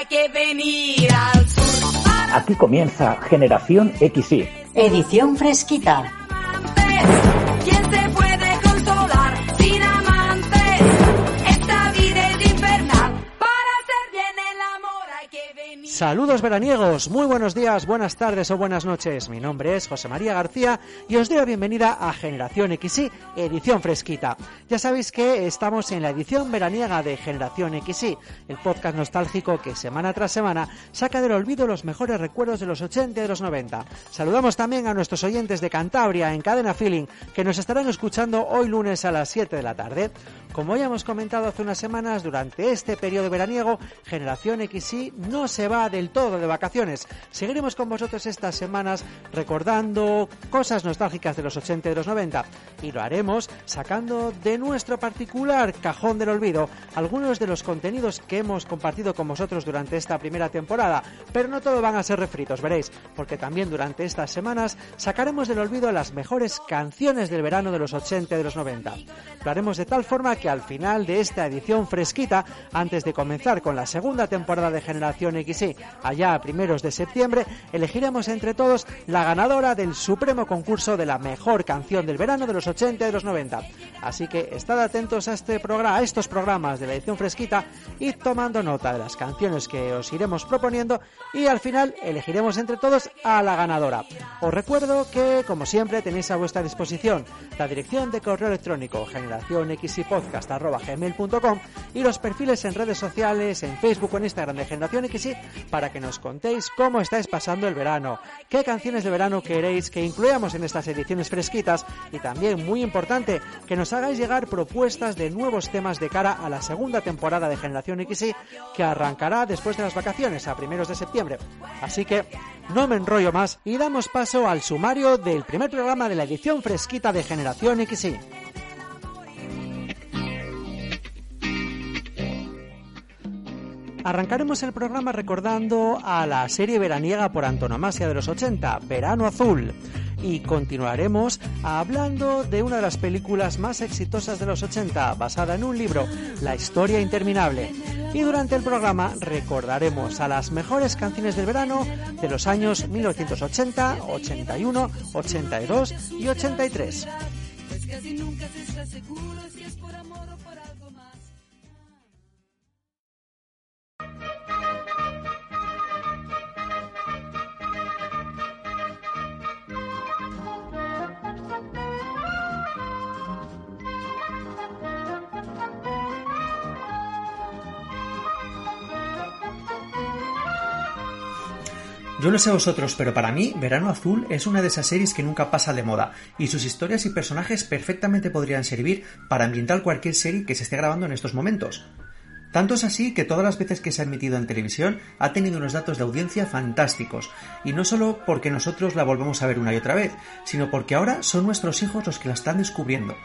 hay que venir al sur. Aquí comienza Generación XY. Edición fresquita. Saludos veraniegos, muy buenos días, buenas tardes o buenas noches. Mi nombre es José María García y os doy la bienvenida a Generación XY, edición fresquita. Ya sabéis que estamos en la edición veraniega de Generación XY, el podcast nostálgico que semana tras semana saca del olvido los mejores recuerdos de los 80 y de los 90. Saludamos también a nuestros oyentes de Cantabria en Cadena Feeling que nos estarán escuchando hoy lunes a las 7 de la tarde. Como ya hemos comentado hace unas semanas, durante este periodo veraniego, Generación XY no se va del todo de vacaciones. Seguiremos con vosotros estas semanas recordando cosas nostálgicas de los 80 y de los 90 y lo haremos sacando de nuestro particular cajón del olvido algunos de los contenidos que hemos compartido con vosotros durante esta primera temporada. Pero no todo van a ser refritos, veréis, porque también durante estas semanas sacaremos del olvido las mejores canciones del verano de los 80 y de los 90. Lo haremos de tal forma que al final de esta edición fresquita, antes de comenzar con la segunda temporada de Generación XY, allá a primeros de septiembre, elegiremos entre todos la ganadora del supremo concurso de la mejor canción del verano de los 80 y de los 90. Así que estad atentos a este programa, a estos programas de la edición fresquita y tomando nota de las canciones que os iremos proponiendo y al final elegiremos entre todos a la ganadora. Os recuerdo que, como siempre, tenéis a vuestra disposición la dirección de correo electrónico generacionxypodcast.gmail.com y los perfiles en redes sociales, en Facebook o en Instagram de Generación XY para que nos contéis cómo estáis pasando el verano, qué canciones de verano queréis que incluyamos en estas ediciones fresquitas y también, muy importante, que nos hagáis llegar propuestas de nuevos temas de cara a la segunda temporada de Generación XY que arrancará después de las vacaciones a primeros de septiembre. Así que no me enrollo más y damos paso al sumario del primer programa de la edición fresquita de Generación XY. Arrancaremos el programa recordando a la serie veraniega por antonomasia de los 80, Verano Azul, y continuaremos hablando de una de las películas más exitosas de los 80, basada en un libro, La historia interminable. Y durante el programa recordaremos a las mejores canciones del verano de los años 1980, 81, 82 y 83. No sé vosotros, pero para mí Verano Azul es una de esas series que nunca pasa de moda y sus historias y personajes perfectamente podrían servir para ambientar cualquier serie que se esté grabando en estos momentos. Tanto es así que todas las veces que se ha emitido en televisión ha tenido unos datos de audiencia fantásticos, y no solo porque nosotros la volvemos a ver una y otra vez, sino porque ahora son nuestros hijos los que la están descubriendo.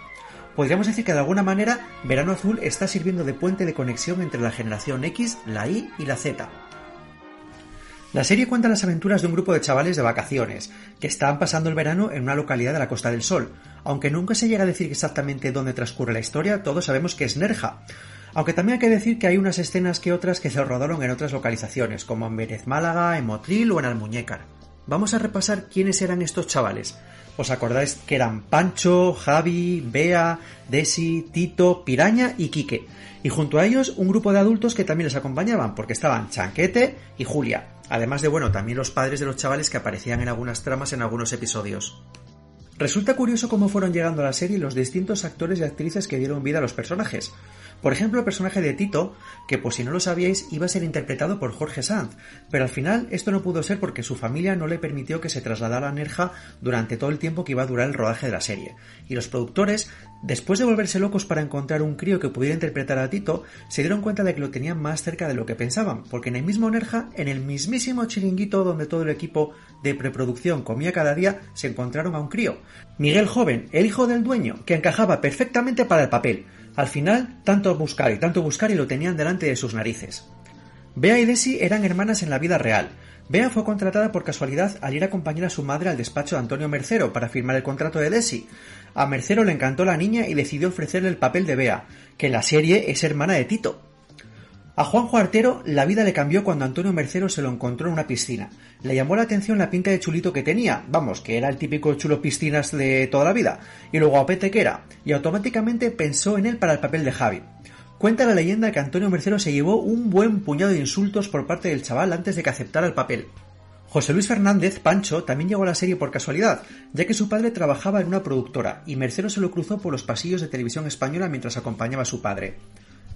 Podríamos decir que de alguna manera Verano Azul está sirviendo de puente de conexión entre la generación X, la Y y la Z. La serie cuenta las aventuras de un grupo de chavales de vacaciones, que están pasando el verano en una localidad de la Costa del Sol. Aunque nunca se llega a decir exactamente dónde transcurre la historia, todos sabemos que es Nerja. Aunque también hay que decir que hay unas escenas que otras que se rodaron en otras localizaciones, como en Vélez Málaga, en Motril o en Almuñécar. Vamos a repasar quiénes eran estos chavales. ¿Os acordáis que eran Pancho, Javi, Bea, Desi, Tito, Piraña y Quique? Y junto a ellos un grupo de adultos que también les acompañaban, porque estaban Chanquete y Julia. Además de, bueno, también los padres de los chavales que aparecían en algunas tramas en algunos episodios. Resulta curioso cómo fueron llegando a la serie los distintos actores y actrices que dieron vida a los personajes. Por ejemplo, el personaje de Tito, que por si no lo sabíais iba a ser interpretado por Jorge Sanz, pero al final esto no pudo ser porque su familia no le permitió que se trasladara a Nerja durante todo el tiempo que iba a durar el rodaje de la serie. Y los productores, después de volverse locos para encontrar un crío que pudiera interpretar a Tito, se dieron cuenta de que lo tenían más cerca de lo que pensaban, porque en el mismo Nerja, en el mismísimo chiringuito donde todo el equipo de preproducción comía cada día, se encontraron a un crío. Miguel Joven, el hijo del dueño, que encajaba perfectamente para el papel. Al final, tanto buscar y tanto buscar y lo tenían delante de sus narices. Bea y Desi eran hermanas en la vida real. Bea fue contratada por casualidad al ir a acompañar a su madre al despacho de Antonio Mercero para firmar el contrato de Desi. A Mercero le encantó la niña y decidió ofrecerle el papel de Bea, que en la serie es hermana de Tito. A Juanjo Artero la vida le cambió cuando Antonio Mercero se lo encontró en una piscina. Le llamó la atención la pinta de chulito que tenía, vamos, que era el típico chulo piscinas de toda la vida, y lo guapete que era, y automáticamente pensó en él para el papel de Javi. Cuenta la leyenda que Antonio Mercero se llevó un buen puñado de insultos por parte del chaval antes de que aceptara el papel. José Luis Fernández, Pancho, también llegó a la serie por casualidad, ya que su padre trabajaba en una productora y Mercero se lo cruzó por los pasillos de televisión española mientras acompañaba a su padre.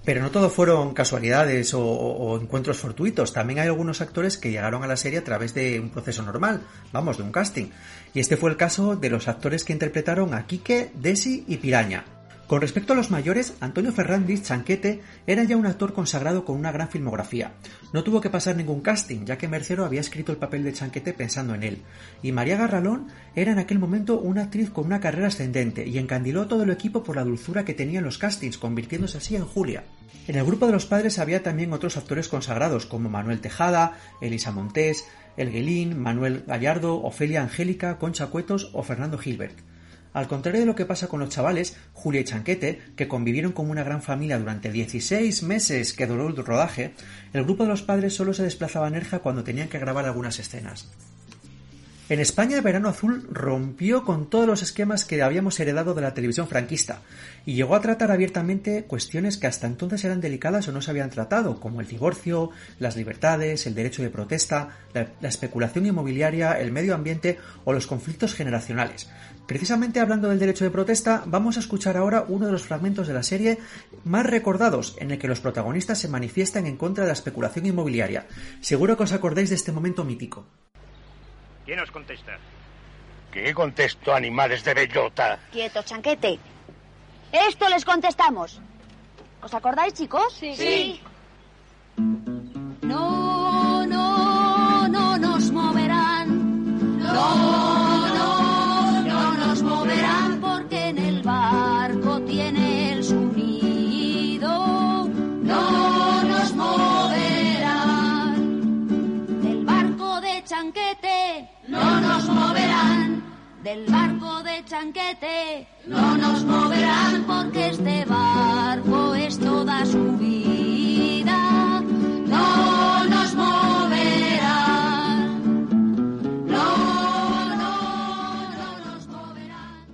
Pero no todo fueron casualidades o, encuentros fortuitos. También hay algunos actores que llegaron a la serie a través de un proceso normal, vamos, de un casting. Y este fue el caso de los actores que interpretaron a Quique, Desi y Piraña. Con respecto a los mayores, Antonio Fernández Chanquete era ya un actor consagrado con una gran filmografía. No tuvo que pasar ningún casting, ya que Mercero había escrito el papel de Chanquete pensando en él. Y María Garralón era en aquel momento una actriz con una carrera ascendente y encandiló a todo el equipo por la dulzura que tenía en los castings, convirtiéndose así en Julia. En el grupo de los padres había también otros actores consagrados como Manuel Tejada, Elisa Montés, Elguelín, Manuel Gallardo, Ofelia Angélica, Concha Cuetos o Fernando Gilbert. Al contrario de lo que pasa con los chavales, Julia y Chanquete, que convivieron como una gran familia durante 16 meses que duró el rodaje, el grupo de los padres solo se desplazaba a Nerja cuando tenían que grabar algunas escenas. En España el Verano Azul rompió con todos los esquemas que habíamos heredado de la televisión franquista y llegó a tratar abiertamente cuestiones que hasta entonces eran delicadas o no se habían tratado, como el divorcio, las libertades, el derecho de protesta, la, la especulación inmobiliaria, el medio ambiente o los conflictos generacionales. Precisamente hablando del derecho de protesta, vamos a escuchar ahora uno de los fragmentos de la serie más recordados en el que los protagonistas se manifiestan en contra de la especulación inmobiliaria. Seguro que os acordáis de este momento mítico. ¿Quién os contesta? ¿Qué contesto, animales de bellota? Quieto, chanquete. Esto les contestamos. ¿Os acordáis, chicos? Sí. sí. Del barco de chanquete no nos moverán porque este barco es toda su vida. No nos moverán. No, no, no nos moverán.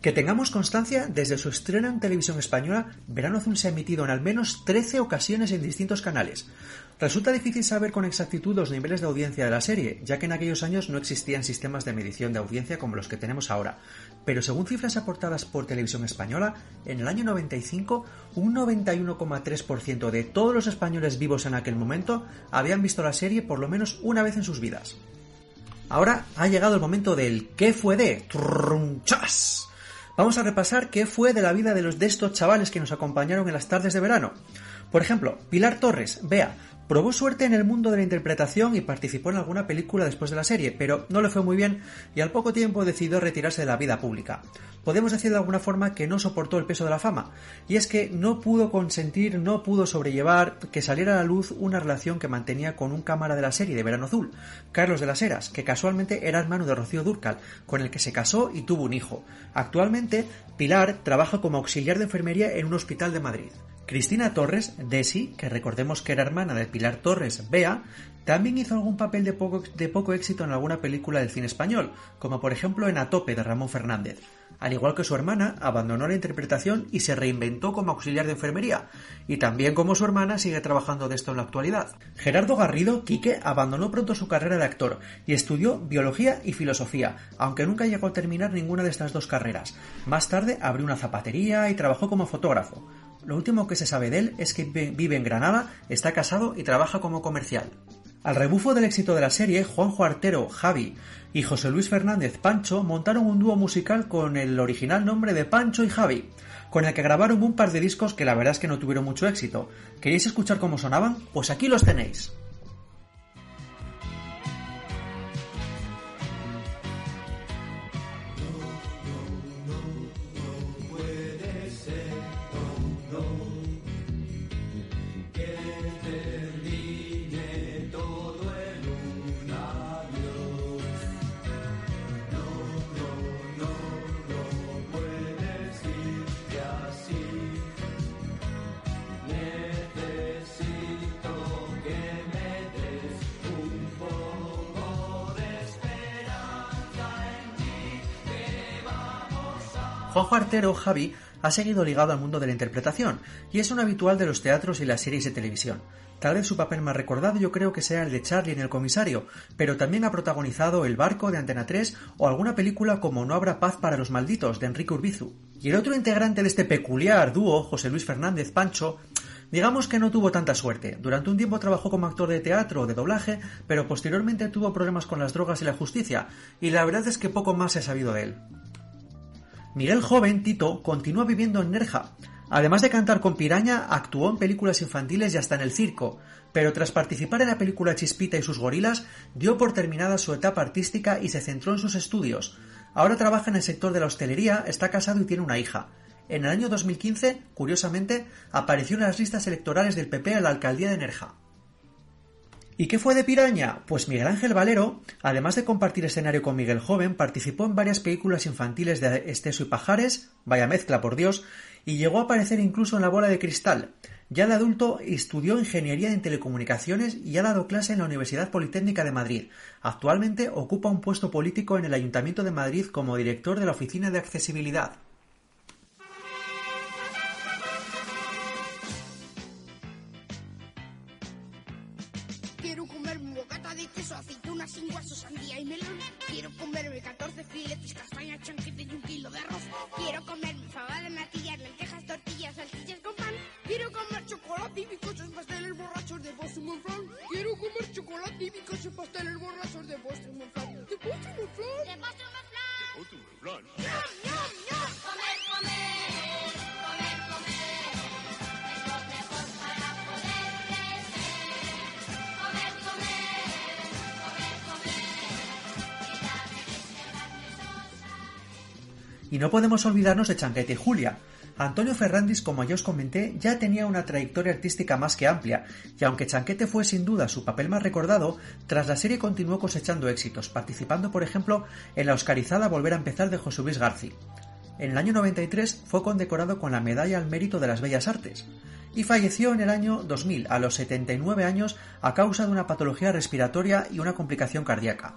Que tengamos constancia, desde su estreno en televisión española, Verano Azul se ha emitido en al menos 13 ocasiones en distintos canales. Resulta difícil saber con exactitud los niveles de audiencia de la serie, ya que en aquellos años no existían sistemas de medición de audiencia como los que tenemos ahora. Pero según cifras aportadas por Televisión Española, en el año 95, un 91,3% de todos los españoles vivos en aquel momento habían visto la serie por lo menos una vez en sus vidas. Ahora ha llegado el momento del ¿qué fue de? ¡Trunchas! Vamos a repasar qué fue de la vida de los de estos chavales que nos acompañaron en las tardes de verano. Por ejemplo, Pilar Torres, Bea, probó suerte en el mundo de la interpretación y participó en alguna película después de la serie, pero no le fue muy bien y al poco tiempo decidió retirarse de la vida pública. Podemos decir de alguna forma que no soportó el peso de la fama, y es que no pudo consentir, no pudo sobrellevar que saliera a la luz una relación que mantenía con un cámara de la serie de Verano Azul, Carlos de las Heras, que casualmente era hermano de Rocío Durcal, con el que se casó y tuvo un hijo. Actualmente, Pilar trabaja como auxiliar de enfermería en un hospital de Madrid. Cristina Torres, Desi, que recordemos que era hermana de Pilar Torres, Bea, también hizo algún papel de poco, de poco éxito en alguna película del cine español, como por ejemplo en A tope de Ramón Fernández. Al igual que su hermana, abandonó la interpretación y se reinventó como auxiliar de enfermería, y también como su hermana sigue trabajando de esto en la actualidad. Gerardo Garrido, Quique, abandonó pronto su carrera de actor y estudió biología y filosofía, aunque nunca llegó a terminar ninguna de estas dos carreras. Más tarde abrió una zapatería y trabajó como fotógrafo. Lo último que se sabe de él es que vive en Granada, está casado y trabaja como comercial. Al rebufo del éxito de la serie, Juanjo Artero, Javi y José Luis Fernández Pancho montaron un dúo musical con el original nombre de Pancho y Javi, con el que grabaron un par de discos que la verdad es que no tuvieron mucho éxito. ¿Queréis escuchar cómo sonaban? Pues aquí los tenéis. Juanjo Artero, Javi, ha seguido ligado al mundo de la interpretación y es un habitual de los teatros y las series de televisión. Tal vez su papel más recordado yo creo que sea el de Charlie en El comisario, pero también ha protagonizado El barco de Antena 3 o alguna película como No habrá paz para los malditos de Enrique Urbizu. Y el otro integrante de este peculiar dúo, José Luis Fernández Pancho, Digamos que no tuvo tanta suerte. Durante un tiempo trabajó como actor de teatro o de doblaje, pero posteriormente tuvo problemas con las drogas y la justicia, y la verdad es que poco más se ha sabido de él. Miguel Joven, Tito, continúa viviendo en Nerja. Además de cantar con Piraña, actuó en películas infantiles y hasta en el circo, pero tras participar en la película Chispita y sus gorilas, dio por terminada su etapa artística y se centró en sus estudios. Ahora trabaja en el sector de la hostelería, está casado y tiene una hija. En el año 2015, curiosamente, apareció en las listas electorales del PP a la alcaldía de Nerja. ¿Y qué fue de Piraña? Pues Miguel Ángel Valero, además de compartir escenario con Miguel Joven, participó en varias películas infantiles de Esteso y Pajares, vaya mezcla por Dios, y llegó a aparecer incluso en La Bola de Cristal. Ya de adulto estudió Ingeniería en Telecomunicaciones y ha dado clase en la Universidad Politécnica de Madrid. Actualmente ocupa un puesto político en el Ayuntamiento de Madrid como director de la Oficina de Accesibilidad. Comerme 14 filetes, Y no podemos olvidarnos de Chanquete y Julia. Antonio Ferrandis, como ya os comenté, ya tenía una trayectoria artística más que amplia, y aunque Chanquete fue sin duda su papel más recordado, tras la serie continuó cosechando éxitos, participando por ejemplo en la oscarizada Volver a empezar de José Luis García. En el año 93 fue condecorado con la Medalla al Mérito de las Bellas Artes, y falleció en el año 2000, a los 79 años, a causa de una patología respiratoria y una complicación cardíaca.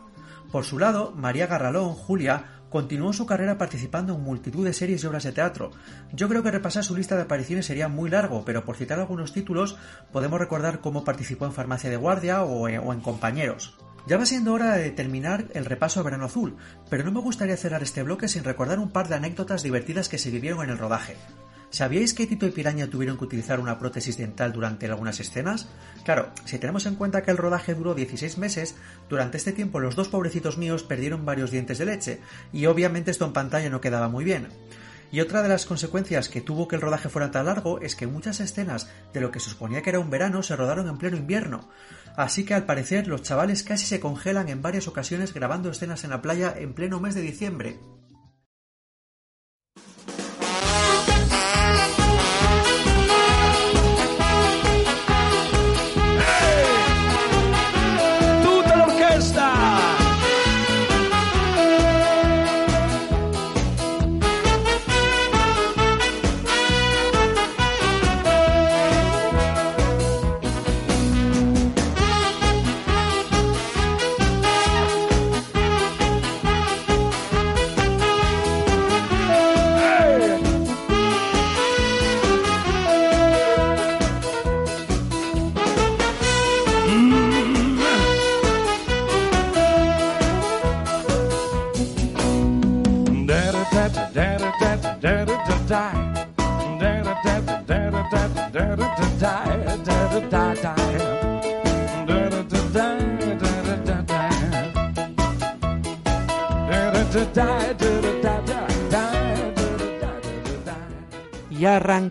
Por su lado, María Garralón, Julia, continuó su carrera participando en multitud de series y obras de teatro. Yo creo que repasar su lista de apariciones sería muy largo, pero por citar algunos títulos, podemos recordar cómo participó en Farmacia de Guardia o en, o en Compañeros. Ya va siendo hora de terminar el repaso a Verano Azul, pero no me gustaría cerrar este bloque sin recordar un par de anécdotas divertidas que se vivieron en el rodaje. ¿Sabíais que Tito y Piraña tuvieron que utilizar una prótesis dental durante algunas escenas? Claro, si tenemos en cuenta que el rodaje duró 16 meses, durante este tiempo los dos pobrecitos míos perdieron varios dientes de leche, y obviamente esto en pantalla no quedaba muy bien. Y otra de las consecuencias que tuvo que el rodaje fuera tan largo es que muchas escenas de lo que se suponía que era un verano se rodaron en pleno invierno. Así que al parecer los chavales casi se congelan en varias ocasiones grabando escenas en la playa en pleno mes de diciembre.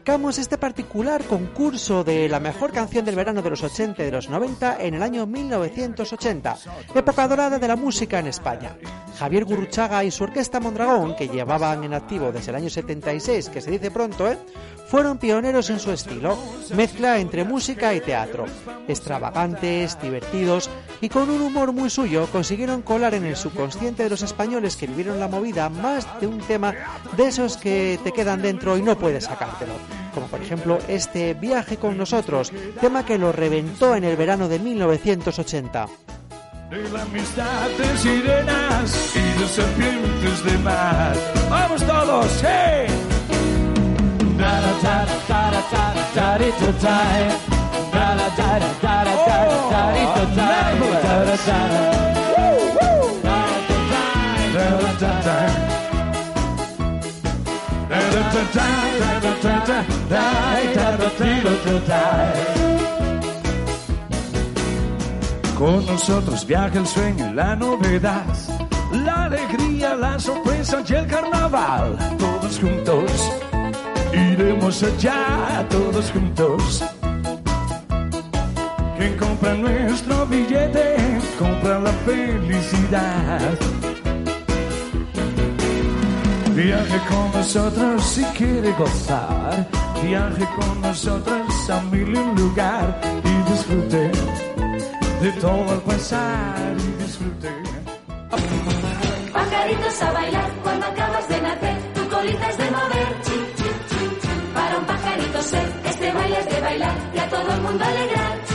Arrancamos este particular concurso de la mejor canción del verano de los 80 y de los 90 en el año 1980, época dorada de la música en España. Javier Gurruchaga y su orquesta Mondragón, que llevaban en activo desde el año 76, que se dice pronto, ¿eh? fueron pioneros en su estilo, mezcla entre música y teatro. Extravagantes, divertidos y con un humor muy suyo, consiguieron colar en el subconsciente de los españoles que vivieron la movida más de un tema de esos que te quedan dentro y no puedes sacártelo. Como por ejemplo este Viaje con nosotros, tema que lo reventó en el verano de 1980. De la amistad de sirenas y de serpientes de mar. ¡Vamos todos! ¡Hey! Con nosotros viaja el sueño y la novedad, la alegría, la sorpresa y el carnaval. Todos juntos iremos allá, todos juntos. Quien compra nuestro billete, compra la felicidad. Viaje con nosotros si quiere gozar. Viaje con nosotros a mil un lugar y disfrute de todo al pasar y disfrute. Pajaritos a bailar cuando acabas de nacer, tu colita es de mover. Para un pajarito ser, este baile es de bailar y a todo el mundo alegrar.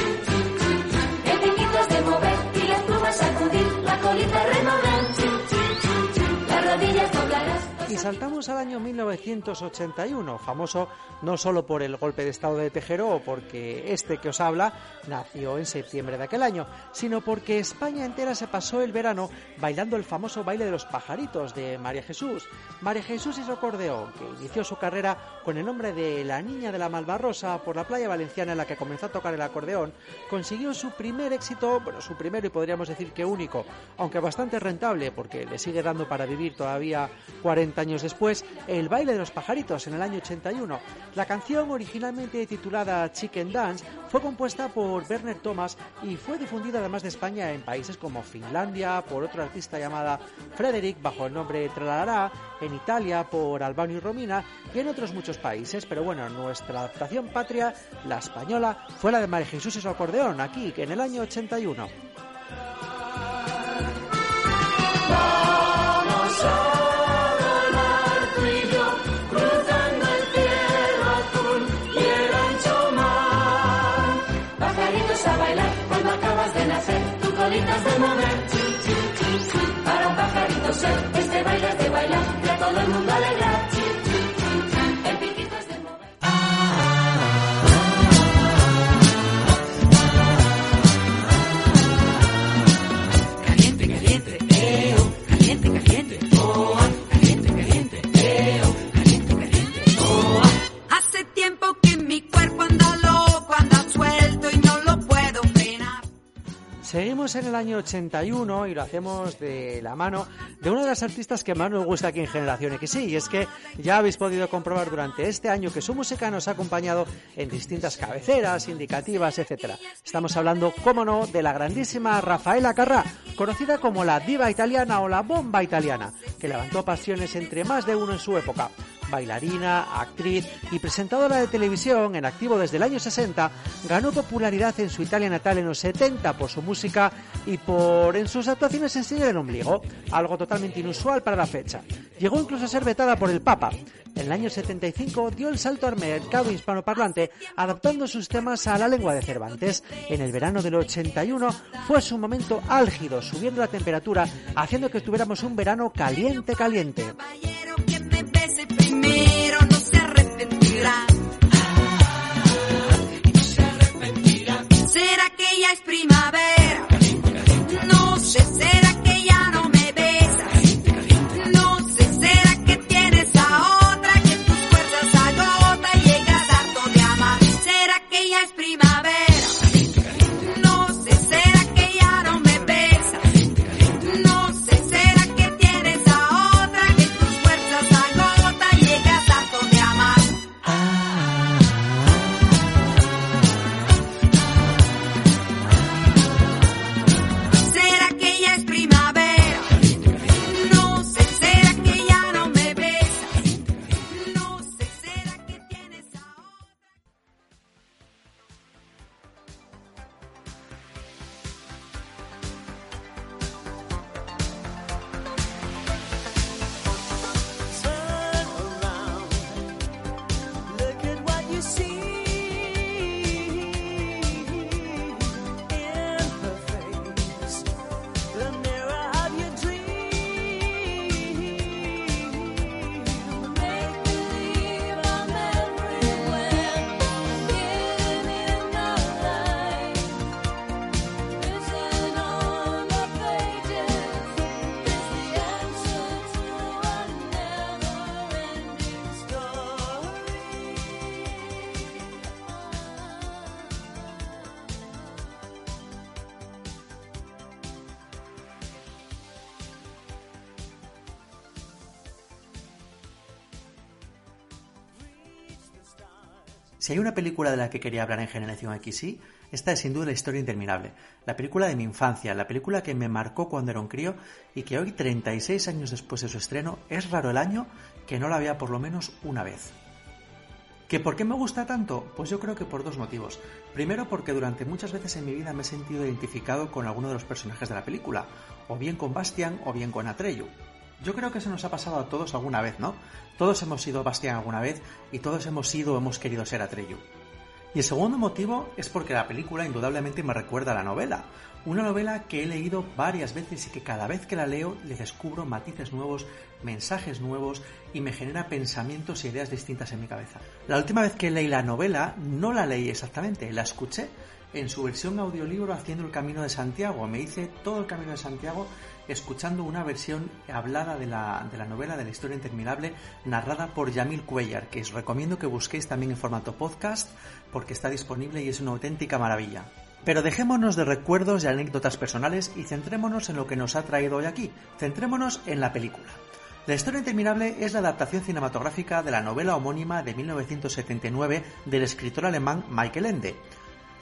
Y saltamos al año 1981, famoso no solo por el golpe de estado de Tejero o porque este que os habla nació en septiembre de aquel año, sino porque España entera se pasó el verano bailando el famoso baile de los pajaritos de María Jesús. María Jesús su acordeón, que inició su carrera con el nombre de La Niña de la Malvarrosa por la playa valenciana en la que comenzó a tocar el acordeón, consiguió su primer éxito, bueno, su primero y podríamos decir que único, aunque bastante rentable porque le sigue dando para vivir todavía 40 años después, el baile de los pajaritos en el año 81. La canción, originalmente titulada Chicken Dance, fue compuesta por Werner Thomas y fue difundida además de España en países como Finlandia por otro artista llamada Frederick bajo el nombre Tralará, en Italia por Albano y Romina y en otros muchos países, pero bueno, nuestra adaptación patria, la española, fue la de María Jesús y su acordeón, aquí, en el año 81. Vamos a Seguimos en el año 81 y lo hacemos de la mano de una de las artistas que más nos gusta aquí en Generación X. Sí, y es que ya habéis podido comprobar durante este año que su música nos ha acompañado en distintas cabeceras, indicativas, etcétera. Estamos hablando, cómo no, de la grandísima Rafaela Carrà, conocida como la diva italiana o la bomba italiana, que levantó pasiones entre más de uno en su época bailarina, actriz y presentadora de televisión en activo desde el año 60, ganó popularidad en su Italia natal en los 70 por su música y por en sus actuaciones en cine del ombligo, algo totalmente inusual para la fecha. Llegó incluso a ser vetada por el Papa. En el año 75 dio el salto al mercado hispanoparlante adaptando sus temas a la lengua de Cervantes. En el verano del 81 fue su momento álgido, subiendo la temperatura, haciendo que tuviéramos un verano caliente, caliente. ¿Será que ya es primavera? No sé, ¿será Si hay una película de la que quería hablar en Generación XY, esta es sin duda la historia interminable. La película de mi infancia, la película que me marcó cuando era un crío y que hoy, 36 años después de su estreno, es raro el año que no la vea por lo menos una vez. ¿Que por qué me gusta tanto? Pues yo creo que por dos motivos. Primero porque durante muchas veces en mi vida me he sentido identificado con alguno de los personajes de la película, o bien con Bastian o bien con Atreyu. Yo creo que eso nos ha pasado a todos alguna vez, ¿no? Todos hemos sido Bastian alguna vez y todos hemos sido o hemos querido ser Atreyu. Y el segundo motivo es porque la película indudablemente me recuerda a la novela. Una novela que he leído varias veces y que cada vez que la leo le descubro matices nuevos, mensajes nuevos y me genera pensamientos e ideas distintas en mi cabeza. La última vez que leí la novela no la leí exactamente, la escuché en su versión audiolibro haciendo el Camino de Santiago. Me hice todo el Camino de Santiago escuchando una versión hablada de la, de la novela de la historia interminable narrada por Yamil Cuellar, que os recomiendo que busquéis también en formato podcast porque está disponible y es una auténtica maravilla. Pero dejémonos de recuerdos y anécdotas personales y centrémonos en lo que nos ha traído hoy aquí. Centrémonos en la película. La historia interminable es la adaptación cinematográfica de la novela homónima de 1979 del escritor alemán Michael Ende.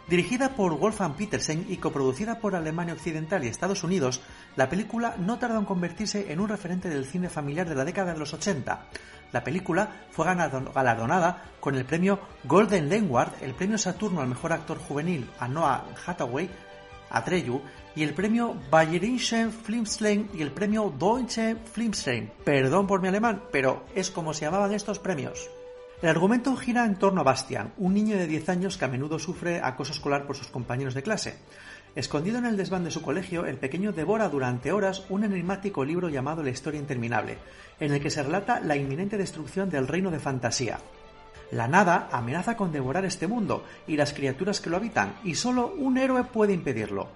Dirigida por Wolfgang Petersen y coproducida por Alemania Occidental y Estados Unidos, la película no tardó en convertirse en un referente del cine familiar de la década de los 80. La película fue galardonada con el premio Golden Landward, el premio Saturno al mejor actor juvenil a Noah Hathaway, Atreyu, y el premio Bayerische Filmstein y el premio Deutsche Filmstein. Perdón por mi alemán, pero es como se llamaban estos premios. El argumento gira en torno a Bastian, un niño de 10 años que a menudo sufre acoso escolar por sus compañeros de clase. Escondido en el desván de su colegio, el pequeño devora durante horas un enigmático libro llamado La historia interminable, en el que se relata la inminente destrucción del reino de fantasía. La nada amenaza con devorar este mundo y las criaturas que lo habitan, y solo un héroe puede impedirlo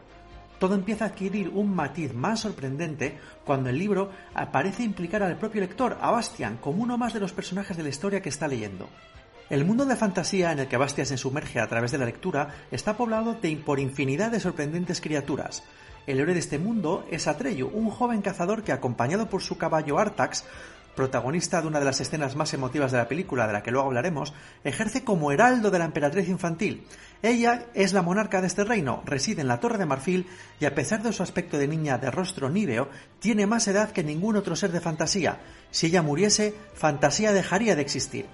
todo empieza a adquirir un matiz más sorprendente cuando el libro parece implicar al propio lector, a Bastian, como uno más de los personajes de la historia que está leyendo. El mundo de fantasía en el que Bastian se sumerge a través de la lectura está poblado de, por infinidad de sorprendentes criaturas. El héroe de este mundo es Atreyu, un joven cazador que, acompañado por su caballo Artax, protagonista de una de las escenas más emotivas de la película, de la que luego hablaremos, ejerce como heraldo de la emperatriz infantil. Ella es la monarca de este reino, reside en la Torre de Marfil y a pesar de su aspecto de niña de rostro níveo, tiene más edad que ningún otro ser de fantasía. Si ella muriese, fantasía dejaría de existir.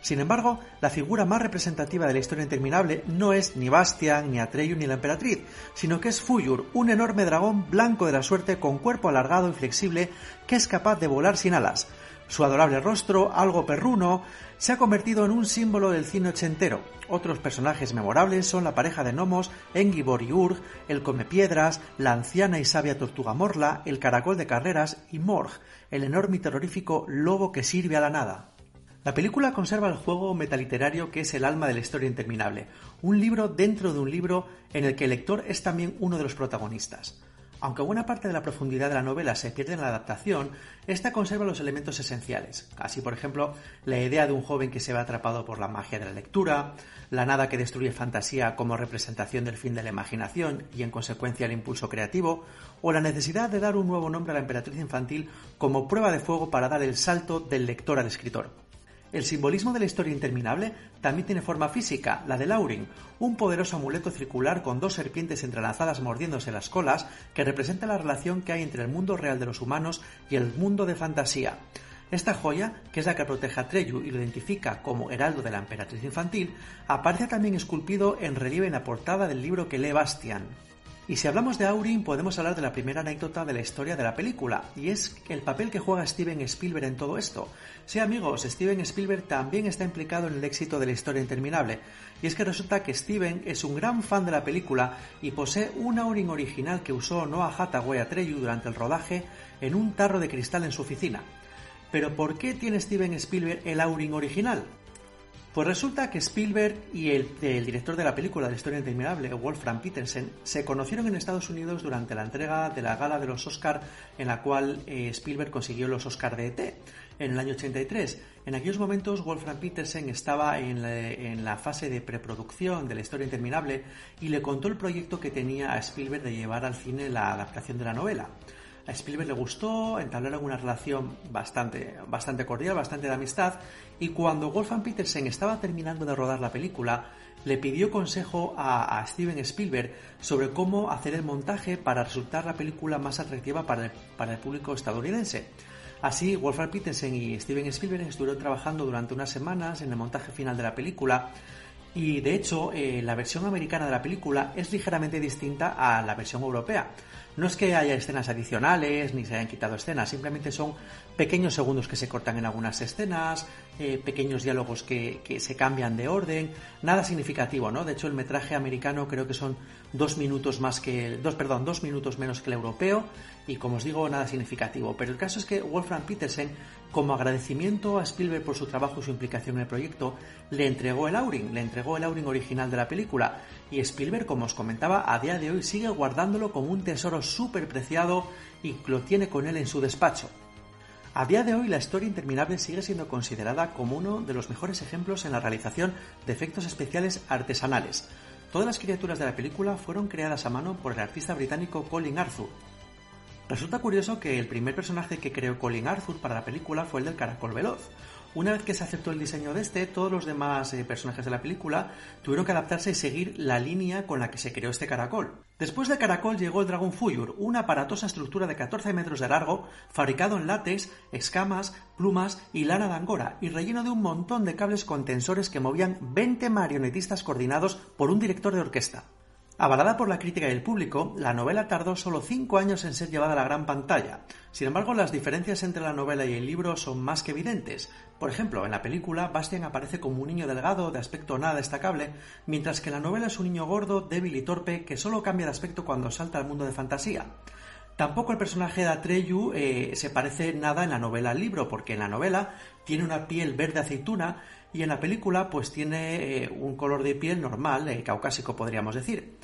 Sin embargo, la figura más representativa de la historia interminable no es ni Bastian, ni Atreyu, ni la emperatriz, sino que es Fuyur, un enorme dragón blanco de la suerte con cuerpo alargado y flexible que es capaz de volar sin alas. Su adorable rostro, algo perruno, se ha convertido en un símbolo del cine ochentero. Otros personajes memorables son la pareja de gnomos Engibor y Urg, el Comepiedras, la anciana y sabia tortuga Morla, el caracol de carreras y Morg, el enorme y terrorífico lobo que sirve a la nada. La película conserva el juego metaliterario que es el alma de la historia interminable, un libro dentro de un libro en el que el lector es también uno de los protagonistas. Aunque buena parte de la profundidad de la novela se pierde en la adaptación, esta conserva los elementos esenciales. Así, por ejemplo, la idea de un joven que se ve atrapado por la magia de la lectura, la nada que destruye fantasía como representación del fin de la imaginación y en consecuencia el impulso creativo, o la necesidad de dar un nuevo nombre a la emperatriz infantil como prueba de fuego para dar el salto del lector al escritor. El simbolismo de la historia interminable también tiene forma física, la de Laurin, un poderoso amuleto circular con dos serpientes entrelazadas mordiéndose las colas que representa la relación que hay entre el mundo real de los humanos y el mundo de fantasía. Esta joya, que es la que protege a Treyu y lo identifica como heraldo de la emperatriz infantil, aparece también esculpido en relieve en la portada del libro que lee Bastian. Y si hablamos de Aurin, podemos hablar de la primera anécdota de la historia de la película, y es el papel que juega Steven Spielberg en todo esto. Sí, amigos, Steven Spielberg también está implicado en el éxito de la historia interminable, y es que resulta que Steven es un gran fan de la película y posee un Aurin original que usó Noah Hathaway Atreyu durante el rodaje en un tarro de cristal en su oficina. Pero ¿por qué tiene Steven Spielberg el Aurin original? Pues resulta que Spielberg y el, director de la película de la historia interminable, Wolfram Petersen, se conocieron en Estados Unidos durante la entrega de la gala de los Oscar en la cual eh, Spielberg consiguió los Oscar de ET en el año 83. En aquellos momentos Wolfram Petersen estaba en la, en la fase de preproducción de la historia interminable y le contó el proyecto que tenía a Spielberg de llevar al cine la adaptación de la novela. A Spielberg le gustó, entablaron una relación bastante, bastante cordial, bastante de amistad, y cuando Wolfgang Petersen estaba terminando de rodar la película, le pidió consejo a, Steven Spielberg sobre cómo hacer el montaje para resultar la película más atractiva para el, para el público estadounidense. Así, Wolfgang Petersen y Steven Spielberg estuvieron trabajando durante unas semanas en el montaje final de la película y de hecho eh, la versión americana de la película es ligeramente distinta a la versión europea. No es que haya escenas adicionales ni se hayan quitado escenas, simplemente son pequeños segundos que se cortan en algunas escenas, eh, pequeños diálogos que, que, se cambian de orden, nada significativo, ¿no? De hecho, el metraje americano creo que son dos minutos más que, dos, perdón, dos minutos menos que el europeo y como os digo, nada significativo. Pero el caso es que Wolfram Petersen, como agradecimiento a Spielberg por su trabajo y su implicación en el proyecto, le entregó el Auring, le entregó el Auring original de la película. Y Spielberg, como os comentaba, a día de hoy sigue guardándolo como un tesoro súper preciado y lo tiene con él en su despacho. A día de hoy la historia interminable sigue siendo considerada como uno de los mejores ejemplos en la realización de efectos especiales artesanales. Todas las criaturas de la película fueron creadas a mano por el artista británico Colin Arthur, Resulta curioso que el primer personaje que creó Colin Arthur para la película fue el del caracol veloz. Una vez que se aceptó el diseño de este, todos los demás eh, personajes de la película tuvieron que adaptarse y seguir la línea con la que se creó este caracol. Después del caracol llegó el Dragon Fuyur, una aparatosa estructura de 14 metros de largo, fabricado en látex, escamas, plumas y lana de angora, y relleno de un montón de cables con tensores que movían 20 marionetistas coordinados por un director de orquesta. Avalada por la crítica y el público, la novela tardó solo cinco años en ser llevada a la gran pantalla. Sin embargo, las diferencias entre la novela y el libro son más que evidentes. Por ejemplo, en la película, Bastian aparece como un niño delgado, de aspecto nada destacable, mientras que en la novela es un niño gordo, débil y torpe, que solo cambia de aspecto cuando salta al mundo de fantasía. Tampoco el personaje de Atreyu eh, se parece nada en la novela al libro, porque en la novela tiene una piel verde aceituna y en la película pues tiene eh, un color de piel normal, eh, caucásico podríamos decir.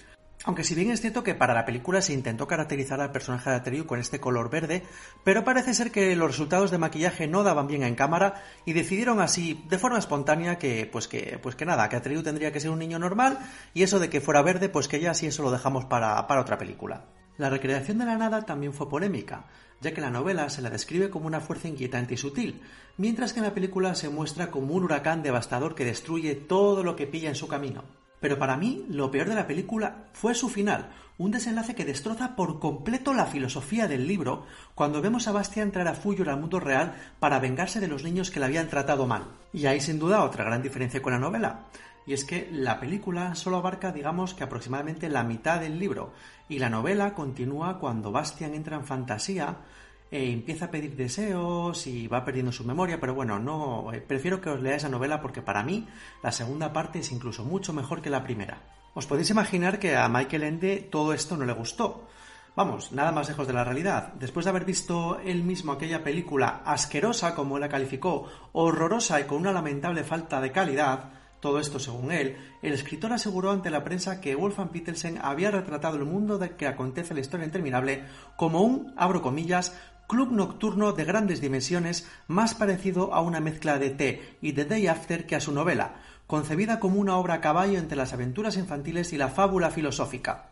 Aunque si bien es cierto que para la película se intentó caracterizar al personaje de Atreyu con este color verde, pero parece ser que los resultados de maquillaje no daban bien en cámara y decidieron así, de forma espontánea, que pues que, pues que nada, que Atreyu tendría que ser un niño normal y eso de que fuera verde, pues que ya sí eso lo dejamos para, para otra película. La recreación de la nada también fue polémica, ya que la novela se la describe como una fuerza inquietante y sutil, mientras que en la película se muestra como un huracán devastador que destruye todo lo que pilla en su camino. Pero para mí, lo peor de la película fue su final, un desenlace que destroza por completo la filosofía del libro cuando vemos a Bastia entrar a Fuyur al mundo real para vengarse de los niños que le habían tratado mal. Y hay sin duda otra gran diferencia con la novela, y es que la película solo abarca, digamos que aproximadamente la mitad del libro, y la novela continúa cuando Bastian entra en fantasía eh, empieza a pedir deseos y va perdiendo su memoria, pero bueno, no eh, prefiero que os leáis esa novela porque para mí la segunda parte es incluso mucho mejor que la primera. Os podéis imaginar que a Michael Ende todo esto no le gustó. Vamos, nada más lejos de la realidad. Después de haber visto él mismo aquella película asquerosa, como él la calificó, horrorosa y con una lamentable falta de calidad, todo esto según él, el escritor aseguró ante la prensa que Wolfgang Petersen había retratado el mundo de que acontece la historia interminable como un, abro comillas, club nocturno de grandes dimensiones más parecido a una mezcla de T y de Day After que a su novela, concebida como una obra a caballo entre las aventuras infantiles y la fábula filosófica.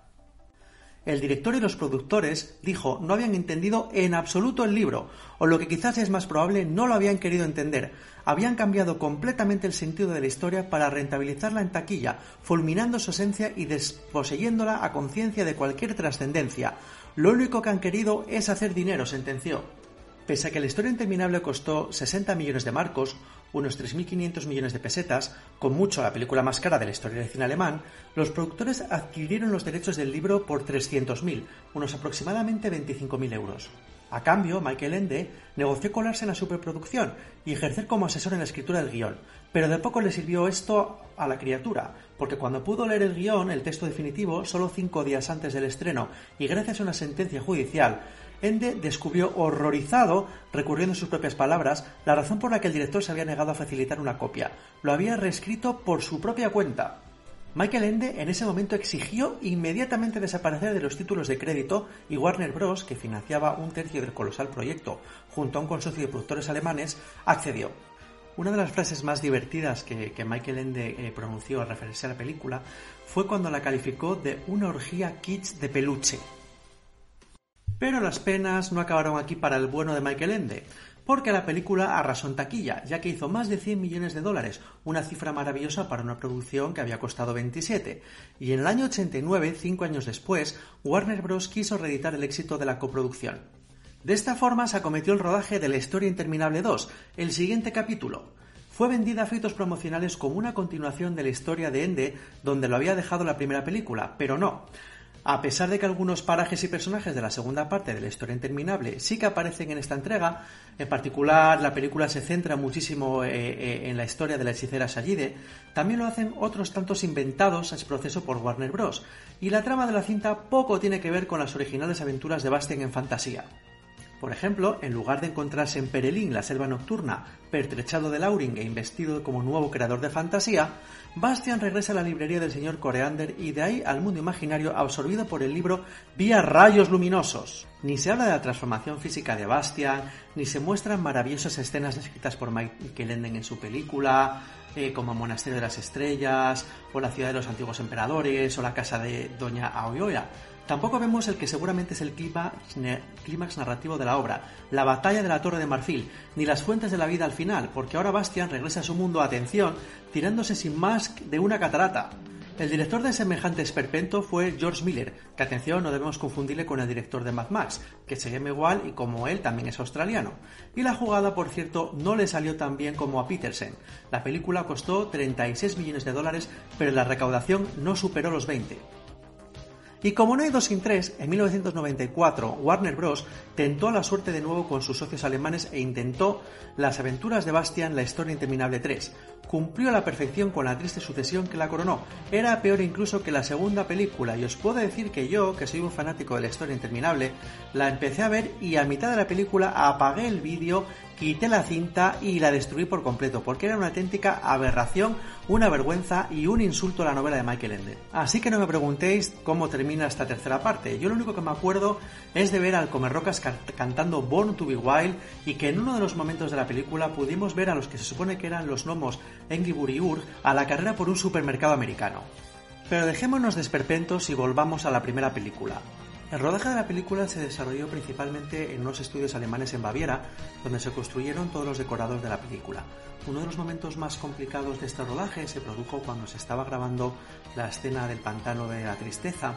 El director y los productores, dijo, no habían entendido en absoluto el libro, o lo que quizás es más probable, no lo habían querido entender. Habían cambiado completamente el sentido de la historia para rentabilizarla en taquilla, fulminando su esencia y desposeyéndola a conciencia de cualquier trascendencia, lo único que han querido es hacer dinero, sentenció. Pese a que la historia interminable costó 60 millones de marcos, unos 3.500 millones de pesetas, con mucho la película más cara de la historia del cine alemán, los productores adquirieron los derechos del libro por 300.000, unos aproximadamente 25.000 euros. A cambio, Michael Ende negoció colarse en la superproducción y ejercer como asesor en la escritura del guion, pero de poco le sirvió esto a la criatura, porque cuando pudo leer el guion, el texto definitivo, solo cinco días antes del estreno, y gracias a una sentencia judicial, Ende descubrió horrorizado, recurriendo a sus propias palabras, la razón por la que el director se había negado a facilitar una copia. Lo había reescrito por su propia cuenta. Michael Ende en ese momento exigió inmediatamente desaparecer de los títulos de crédito y Warner Bros., que financiaba un tercio del colosal proyecto junto a un consorcio de productores alemanes, accedió. Una de las frases más divertidas que, Michael Ende eh, pronunció al referirse a la película fue cuando la calificó de una orgía kitsch de peluche. Pero las penas no acabaron aquí para el bueno de Michael Ende, porque la película arrasó en taquilla, ya que hizo más de 100 millones de dólares, una cifra maravillosa para una producción que había costado 27. Y en el año 89, cinco años después, Warner Bros. quiso reeditar el éxito de la coproducción. De esta forma se acometió el rodaje de La Historia Interminable 2, el siguiente capítulo. Fue vendida a efectos promocionales como una continuación de la historia de Ende, donde lo había dejado la primera película, pero no. A pesar de que algunos parajes y personajes de la segunda parte de la historia interminable sí que aparecen en esta entrega, en particular la película se centra muchísimo eh, eh, en la historia de la hechicera Sayide, también lo hacen otros tantos inventados a ese proceso por Warner Bros. Y la trama de la cinta poco tiene que ver con las originales aventuras de Bastian en fantasía. Por ejemplo, en lugar de encontrarse en Perelín, la selva nocturna, pertrechado de Lauring e investido como nuevo creador de fantasía, Bastian regresa a la librería del señor Coreander y de ahí al mundo imaginario absorbido por el libro Vía Rayos Luminosos. Ni se habla de la transformación física de Bastian, ni se muestran maravillosas escenas descritas por Michael Enden en su película, eh, como Monasterio de las Estrellas, o la ciudad de los antiguos emperadores, o la casa de Doña Aoyoya. Tampoco vemos el que seguramente es el clímax narrativo de la obra, la batalla de la Torre de Marfil, ni las fuentes de la vida al final, porque ahora Bastian regresa a su mundo, atención, tirándose sin más de una catarata. El director de semejante esperpento fue George Miller, que atención no debemos confundirle con el director de Mad Max, que se llama igual y como él también es australiano. Y la jugada, por cierto, no le salió tan bien como a Petersen. La película costó 36 millones de dólares, pero la recaudación no superó los 20. Y como no hay dos sin tres, en 1994 Warner Bros. tentó la suerte de nuevo con sus socios alemanes e intentó Las aventuras de Bastian, la historia interminable 3. Cumplió a la perfección con la triste sucesión que la coronó. Era peor incluso que la segunda película y os puedo decir que yo, que soy un fanático de la historia interminable, la empecé a ver y a mitad de la película apagué el vídeo quité la cinta y la destruí por completo, porque era una auténtica aberración, una vergüenza y un insulto a la novela de Michael Ende. Así que no me preguntéis cómo termina esta tercera parte. Yo lo único que me acuerdo es de ver al Comerrocas cantando Born to be Wild y que en uno de los momentos de la película pudimos ver a los que se supone que eran los gnomos Engibur y Ur a la carrera por un supermercado americano. Pero dejémonos de esperpentos y volvamos a la primera película. El rodaje de la película se desarrolló principalmente en unos estudios alemanes en Baviera, donde se construyeron todos los decorados de la película. Uno de los momentos más complicados de este rodaje se produjo cuando se estaba grabando la escena del pantano de la tristeza,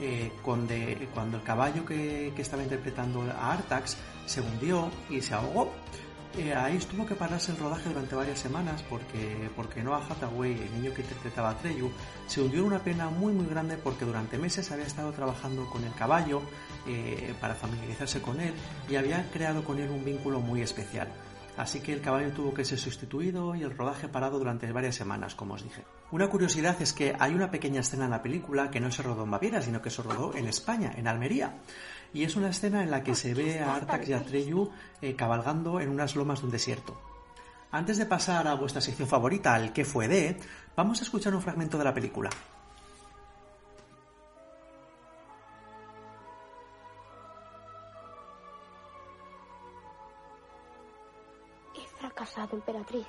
eh, cuando, el caballo que, que estaba interpretando a Artax se hundió y se ahogó. Eh, ahí tuvo que pararse el rodaje durante varias semanas porque, porque Noah Hathaway, el niño que interpretaba a Treyu, se hundió en una pena muy muy grande porque durante meses había estado trabajando con el caballo eh, para familiarizarse con él y había creado con él un vínculo muy especial. Así que el caballo tuvo que ser sustituido y el rodaje parado durante varias semanas, como os dije. Una curiosidad es que hay una pequeña escena en la película que no se rodó en Baviera, sino que se rodó en España, en Almería y es una escena en la que se ve a Artax y a Treyu eh, cabalgando en unas lomas de un desierto. Antes de pasar a vuestra sección favorita, al que fue de, vamos a escuchar un fragmento de la película. He fracasado, emperatriz.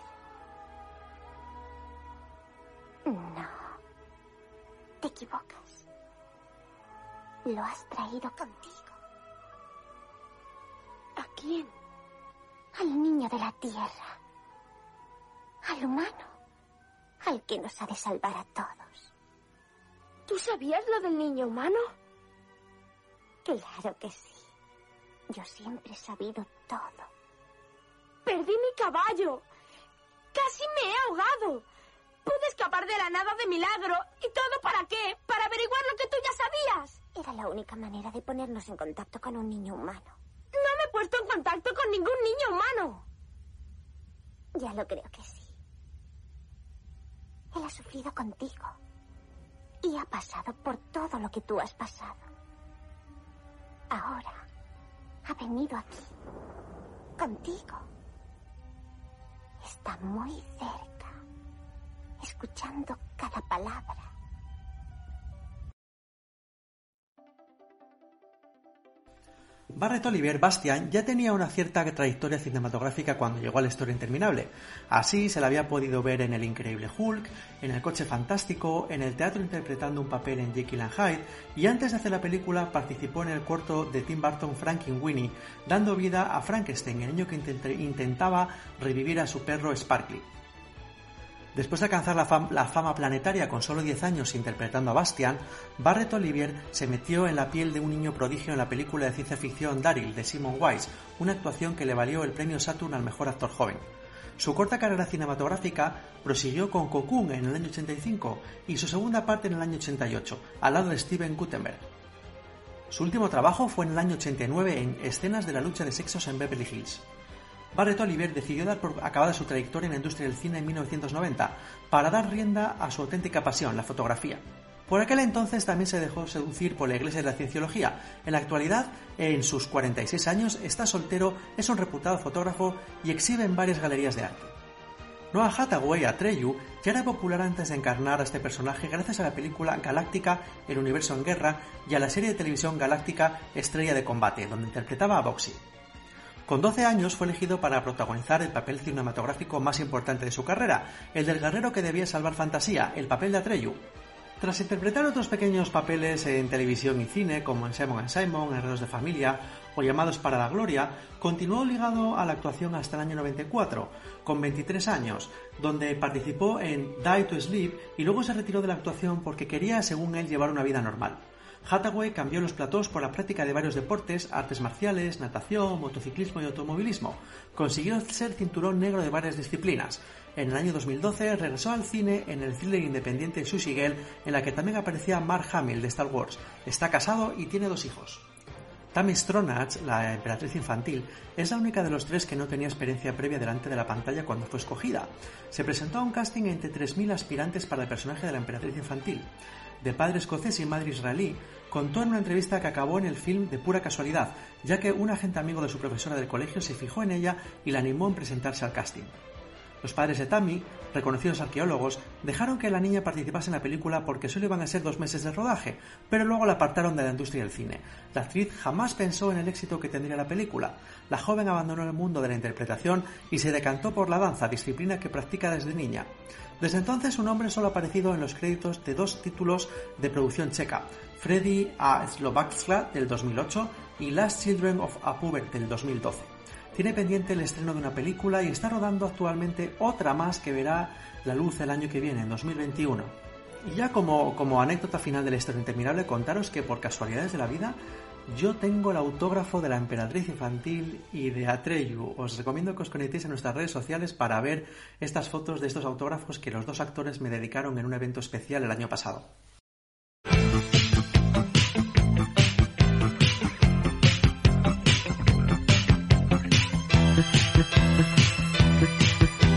No. Te equivocas. Lo has traído contigo. ¿A quién? Al niño de la tierra. Al humano. Al que nos ha de salvar a todos. ¿Tú sabías lo del niño humano? Claro que sí. Yo siempre he sabido todo. Perdí mi caballo. Casi me he ahogado. Pude escapar de la nada de milagro. ¿Y todo para qué? ¿Para averiguar lo que tú ya sabías? Era la única manera de ponernos en contacto con un niño humano. No me he puesto en contacto con ningún niño humano. Ya lo creo que sí. Él ha sufrido contigo. Y ha pasado por todo lo que tú has pasado. Ahora ha venido aquí. Contigo. Está muy cerca. Escuchando cada palabra. Barrett Oliver, Bastian, ya tenía una cierta trayectoria cinematográfica cuando llegó a la historia interminable. Así se la había podido ver en El Increíble Hulk, en El Coche Fantástico, en el teatro interpretando un papel en Jekyll and Hyde, y antes de hacer la película participó en el corto de Tim Burton Winnie, dando vida a Frankenstein, el niño que intentaba revivir a su perro Sparkly. Después de alcanzar la, fama planetaria con solo 10 años interpretando a Bastian, Barrett Olivier se metió en la piel de un niño prodigio en la película de ciencia ficción Daryl de Simon Weiss, una actuación que le valió el premio Saturn al mejor actor joven. Su corta carrera cinematográfica prosiguió con Cocoon en el año 85 y su segunda parte en el año 88, al lado de Steven Gutenberg. Su último trabajo fue en el año 89 en Escenas de la lucha de sexos en Beverly Hills. Barrett Oliver decidió dar por acabada su trayectoria en la industria del cine en 1990 para dar rienda a su auténtica pasión, la fotografía. Por aquel entonces también se dejó seducir por la iglesia de la cienciología. En la actualidad, en sus 46 años, está soltero, es un reputado fotógrafo y exhibe en varias galerías de arte. Noah Hathaway, Atreyu, ya era popular antes de encarnar a este personaje gracias a la película Galáctica, El universo en guerra y a la serie de televisión Galáctica Estrella de combate, donde interpretaba a Boxy. Con 12 años fue elegido para protagonizar el papel cinematográfico más importante de su carrera, el del guerrero que debía salvar fantasía, el papel de Atreyu. Tras interpretar otros pequeños papeles en televisión y cine, como en Simon Simon, Herreros de Familia o Llamados para la Gloria, continuó ligado a la actuación hasta el año 94, con 23 años, donde participó en Die to Sleep y luego se retiró de la actuación porque quería, según él, llevar una vida normal. Hathaway cambió los platós por la práctica de varios deportes, artes marciales, natación, motociclismo y automovilismo. Consiguió ser cinturón negro de varias disciplinas. En el año 2012 regresó al cine en el thriller independiente Sushi Girl, en la que también aparecía Mark Hamill de Star Wars. Está casado y tiene dos hijos. Tammy Stronach, la emperatriz infantil, es la única de los tres que no tenía experiencia previa delante de la pantalla cuando fue escogida. Se presentó a un casting entre 3.000 aspirantes para el personaje de la emperatriz infantil. De padre escocés y madre israelí, contó en una entrevista que acabó en el film de pura casualidad, ya que un agente amigo de su profesora del colegio se fijó en ella y la animó en presentarse al casting. Los padres de Tammy, reconocidos arqueólogos, dejaron que la niña participase en la película porque solo iban a ser dos meses de rodaje, pero luego la apartaron de la industria del cine. La actriz jamás pensó en el éxito que tendría la película. La joven abandonó el mundo de la interpretación y se decantó por la danza, disciplina que practica desde niña. Desde entonces su nombre solo ha aparecido en los créditos de dos títulos de producción checa, Freddy a Slovakia del 2008 y Last Children of a Puber del 2012. Tiene pendiente el estreno de una película y está rodando actualmente otra más que verá la luz el año que viene, en 2021. Y ya como, anécdota final de la historia interminable, contaros que por casualidades de la vida yo tengo el autógrafo de la emperatriz infantil y de Atreyu. Os recomiendo que os conectéis a nuestras redes sociales para ver estas fotos de estos autógrafos que los dos actores me dedicaron en un evento especial el año pasado.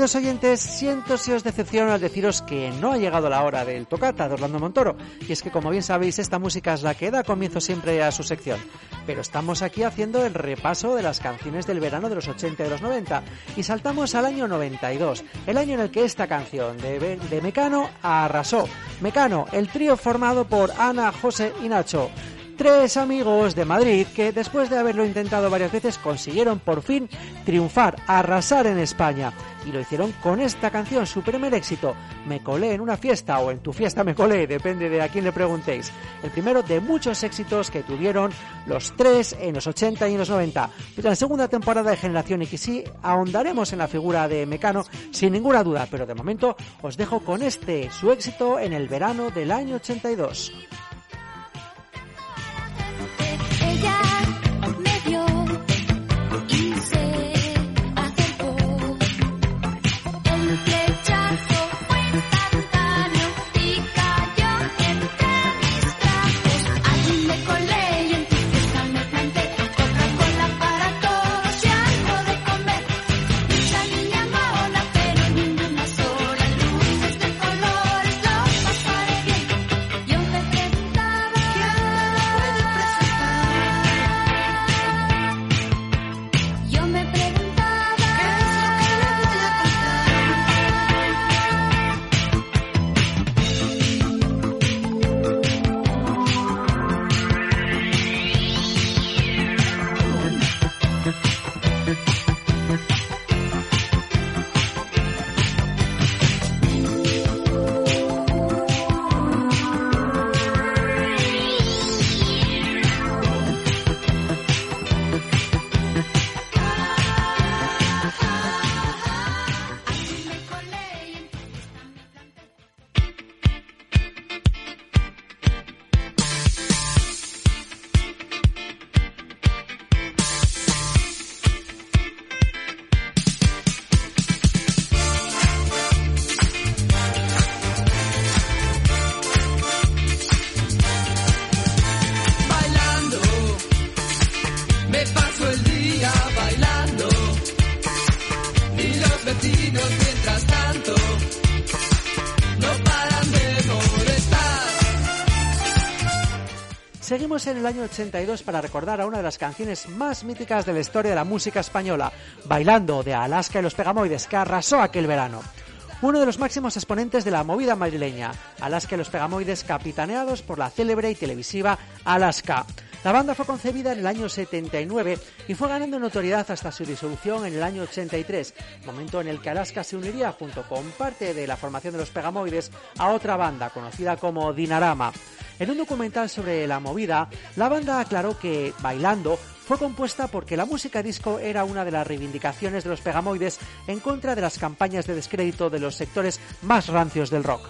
Queridos oyentes, siento si os decepciono al deciros que no ha llegado la hora del tocata de Orlando Montoro, y es que como bien sabéis esta música es la que da comienzo siempre a su sección, pero estamos aquí haciendo el repaso de las canciones del verano de los 80 y los 90, y saltamos al año 92, el año en el que esta canción de, de Mecano arrasó. Mecano, el trío formado por Ana, José y Nacho tres amigos de Madrid que después de haberlo intentado varias veces consiguieron por fin triunfar, arrasar en España. Y lo hicieron con esta canción, su primer éxito, Me colé en una fiesta o en tu fiesta me colé, depende de a quién le preguntéis. El primero de muchos éxitos que tuvieron los tres en los 80 y en los 90. En la segunda temporada de Generación XY ahondaremos en la figura de Mecano sin ninguna duda, pero de momento os dejo con este, su éxito en el verano del año 82. En el año 82 para recordar a una de las canciones más míticas de la historia de la música española, Bailando de Alaska y los Pegamoides, que arrasó aquel verano. Uno de los máximos exponentes de la movida madrileña, Alaska y los Pegamoides, capitaneados por la célebre y televisiva Alaska. La banda fue concebida en el año 79 y fue ganando notoriedad hasta su disolución en el año 83, momento en el que Alaska se uniría junto con parte de la formación de los Pegamoides a otra banda conocida como Dinarama. En un documental sobre la movida, la banda aclaró que Bailando fue compuesta porque la música disco era una de las reivindicaciones de los Pegamoides en contra de las campañas de descrédito de los sectores más rancios del rock.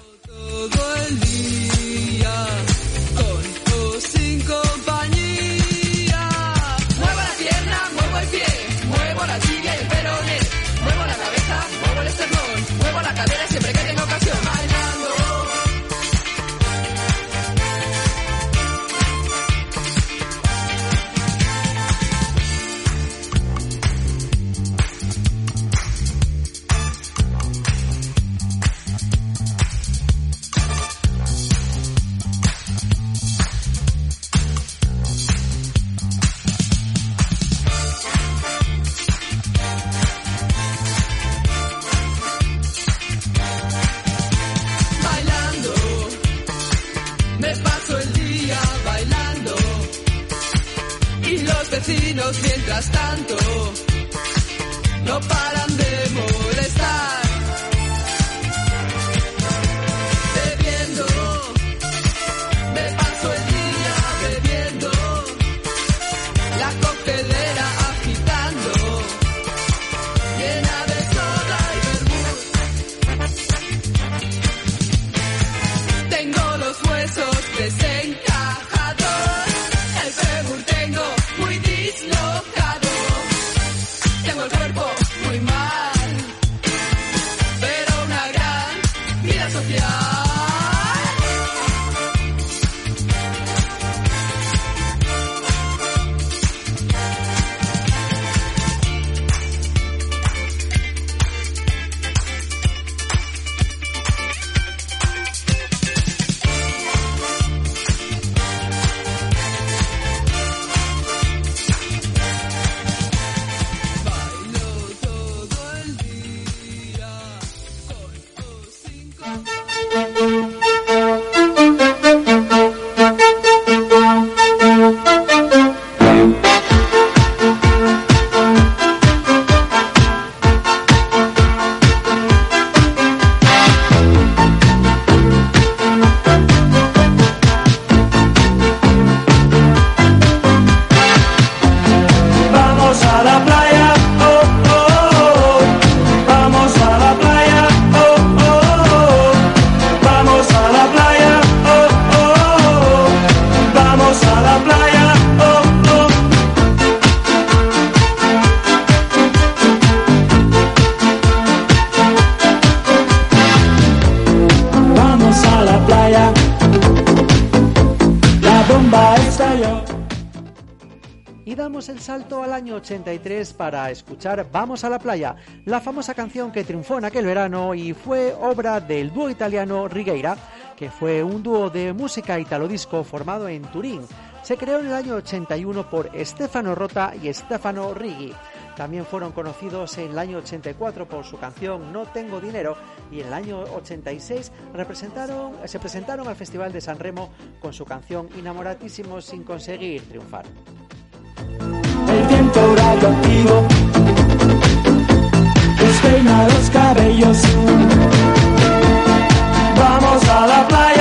Y damos el salto al año 83 para escuchar Vamos a la playa, la famosa canción que triunfó en aquel verano y fue obra del dúo italiano Rigueira, que fue un dúo de música italodisco formado en Turín. Se creó en el año 81 por Stefano Rota y Stefano Righi. También fueron conocidos en el año 84 por su canción No tengo dinero y en el año 86 representaron, se presentaron al Festival de San Remo con su canción Inamoratísimos sin conseguir triunfar. El viento radioactivo despeina los cabellos. Vamos a la playa,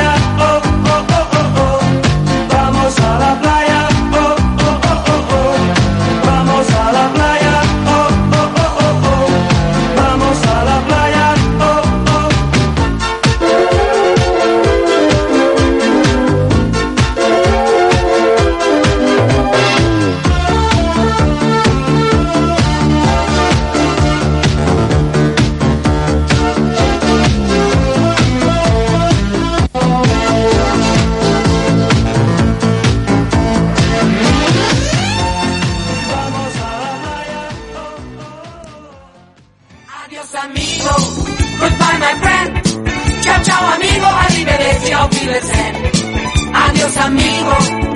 Ciao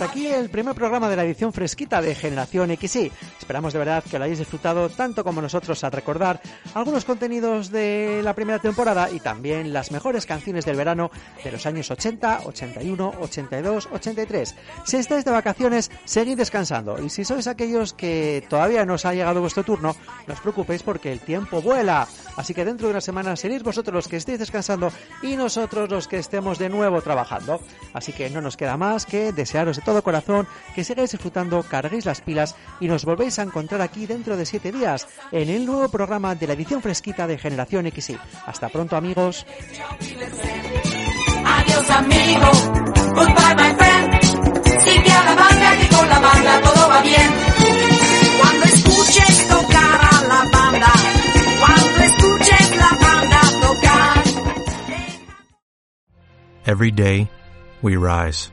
hasta aquí el primer programa de la edición fresquita de Generación XY. Esperamos de verdad que lo hayáis disfrutado tanto como nosotros al recordar algunos contenidos de la primera temporada y también las mejores canciones del verano de los años 80, 81, 82, 83. Si estáis de vacaciones, seguid descansando y si sois aquellos que todavía no os ha llegado vuestro turno, no os preocupéis porque el tiempo vuela. Así que dentro de una semana seréis vosotros los que estéis descansando y nosotros los que estemos de nuevo trabajando. Así que no nos queda más que desearos de todo corazón que sigáis disfrutando, carguéis las pilas y nos volvéis a encontrar aquí dentro de siete días en el nuevo programa de la edición fresquita de Generación XY. Hasta pronto amigos. Adiós amigo, goodbye my friend. Sigue a la banda que con la banda todo va bien. Cuando escuches tocar a la banda, cuando escuches la banda tocar. Every day, we rise,